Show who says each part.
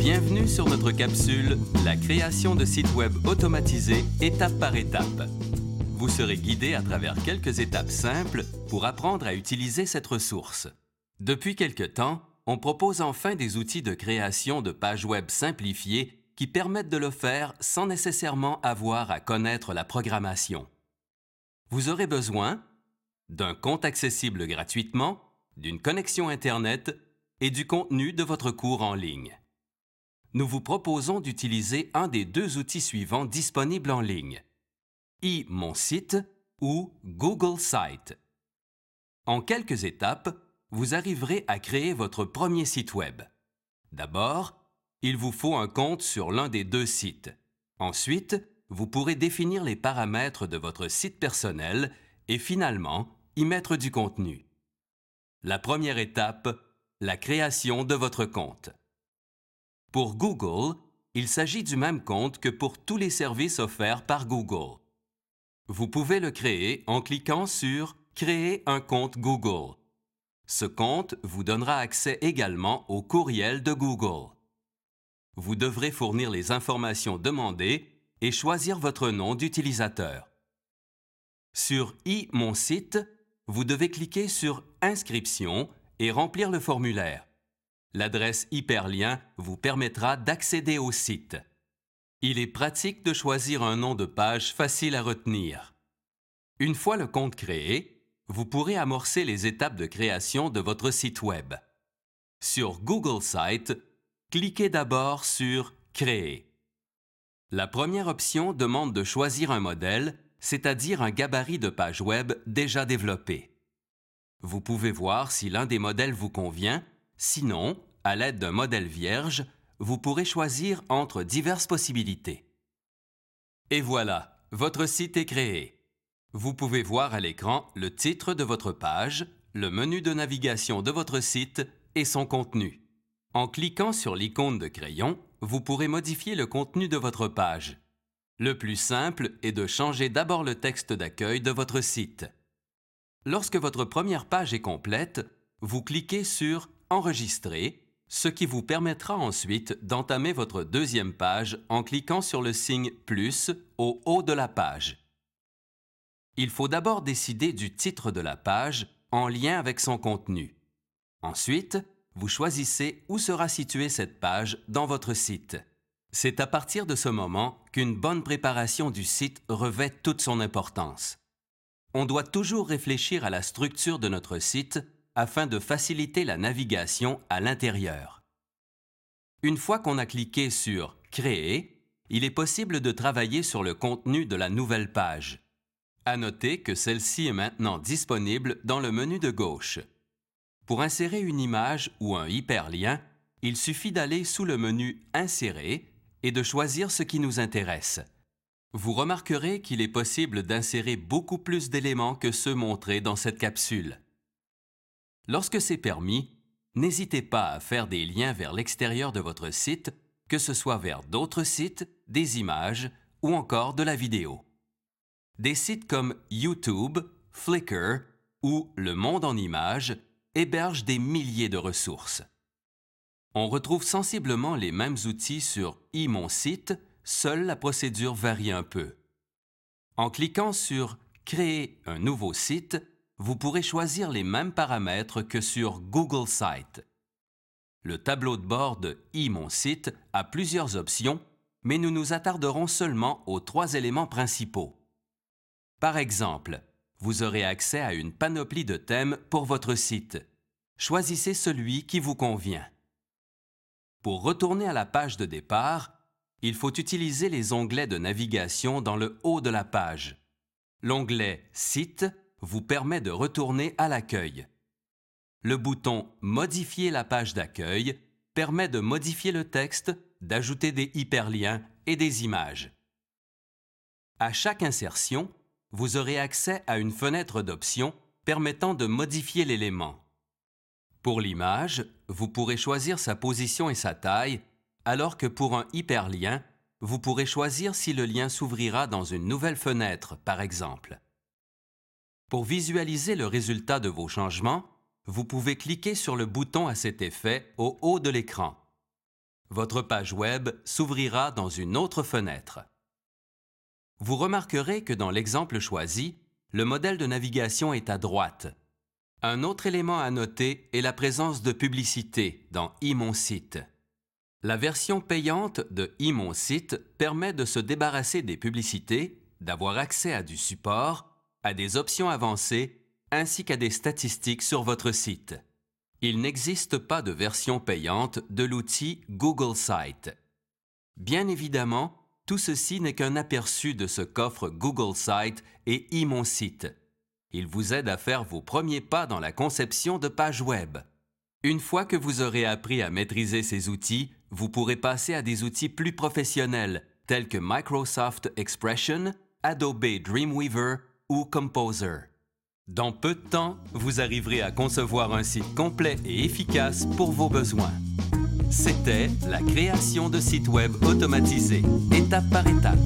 Speaker 1: Bienvenue sur notre capsule La création de sites web automatisés étape par étape. Vous serez guidé à travers quelques étapes simples pour apprendre à utiliser cette ressource. Depuis quelque temps, on propose enfin des outils de création de pages web simplifiées qui permettent de le faire sans nécessairement avoir à connaître la programmation. Vous aurez besoin d'un compte accessible gratuitement, d'une connexion Internet et du contenu de votre cours en ligne. Nous vous proposons d'utiliser un des deux outils suivants disponibles en ligne, site ou Google Site. En quelques étapes, vous arriverez à créer votre premier site web. D'abord, il vous faut un compte sur l'un des deux sites. Ensuite, vous pourrez définir les paramètres de votre site personnel et finalement y mettre du contenu. La première étape, la création de votre compte. Pour Google, il s'agit du même compte que pour tous les services offerts par Google. Vous pouvez le créer en cliquant sur Créer un compte Google. Ce compte vous donnera accès également au courriel de Google vous devrez fournir les informations demandées et choisir votre nom d'utilisateur. Sur e-mon site, vous devez cliquer sur Inscription et remplir le formulaire. L'adresse hyperlien vous permettra d'accéder au site. Il est pratique de choisir un nom de page facile à retenir. Une fois le compte créé, vous pourrez amorcer les étapes de création de votre site Web. Sur Google Site, cliquez d'abord sur Créer. La première option demande de choisir un modèle, c'est-à-dire un gabarit de page web déjà développé. Vous pouvez voir si l'un des modèles vous convient, sinon, à l'aide d'un modèle vierge, vous pourrez choisir entre diverses possibilités. Et voilà, votre site est créé. Vous pouvez voir à l'écran le titre de votre page, le menu de navigation de votre site et son contenu. En cliquant sur l'icône de crayon, vous pourrez modifier le contenu de votre page. Le plus simple est de changer d'abord le texte d'accueil de votre site. Lorsque votre première page est complète, vous cliquez sur Enregistrer, ce qui vous permettra ensuite d'entamer votre deuxième page en cliquant sur le signe plus au haut de la page. Il faut d'abord décider du titre de la page en lien avec son contenu. Ensuite, vous choisissez où sera située cette page dans votre site. C'est à partir de ce moment qu'une bonne préparation du site revêt toute son importance. On doit toujours réfléchir à la structure de notre site afin de faciliter la navigation à l'intérieur. Une fois qu'on a cliqué sur Créer, il est possible de travailler sur le contenu de la nouvelle page. À noter que celle-ci est maintenant disponible dans le menu de gauche. Pour insérer une image ou un hyperlien, il suffit d'aller sous le menu Insérer et de choisir ce qui nous intéresse. Vous remarquerez qu'il est possible d'insérer beaucoup plus d'éléments que ceux montrés dans cette capsule. Lorsque c'est permis, n'hésitez pas à faire des liens vers l'extérieur de votre site, que ce soit vers d'autres sites, des images ou encore de la vidéo. Des sites comme YouTube, Flickr ou Le Monde en images héberge des milliers de ressources. On retrouve sensiblement les mêmes outils sur e-mon site, seule la procédure varie un peu. En cliquant sur Créer un nouveau site, vous pourrez choisir les mêmes paramètres que sur Google Site. Le tableau de bord de e-mon site a plusieurs options, mais nous nous attarderons seulement aux trois éléments principaux. Par exemple, vous aurez accès à une panoplie de thèmes pour votre site. Choisissez celui qui vous convient. Pour retourner à la page de départ, il faut utiliser les onglets de navigation dans le haut de la page. L'onglet Site vous permet de retourner à l'accueil. Le bouton Modifier la page d'accueil permet de modifier le texte, d'ajouter des hyperliens et des images. À chaque insertion, vous aurez accès à une fenêtre d'options permettant de modifier l'élément. Pour l'image, vous pourrez choisir sa position et sa taille, alors que pour un hyperlien, vous pourrez choisir si le lien s'ouvrira dans une nouvelle fenêtre, par exemple. Pour visualiser le résultat de vos changements, vous pouvez cliquer sur le bouton à cet effet au haut de l'écran. Votre page Web s'ouvrira dans une autre fenêtre. Vous remarquerez que dans l'exemple choisi, le modèle de navigation est à droite. Un autre élément à noter est la présence de publicité dans e site. La version payante de e site permet de se débarrasser des publicités, d'avoir accès à du support, à des options avancées ainsi qu'à des statistiques sur votre site. Il n'existe pas de version payante de l'outil Google Site. Bien évidemment, tout ceci n'est qu'un aperçu de ce qu'offre Google Site et e site. Il vous aide à faire vos premiers pas dans la conception de pages web. Une fois que vous aurez appris à maîtriser ces outils, vous pourrez passer à des outils plus professionnels tels que Microsoft Expression, Adobe Dreamweaver ou Composer. Dans peu de temps, vous arriverez à concevoir un site complet et efficace pour vos besoins. C'était la création de sites web automatisés, étape par étape.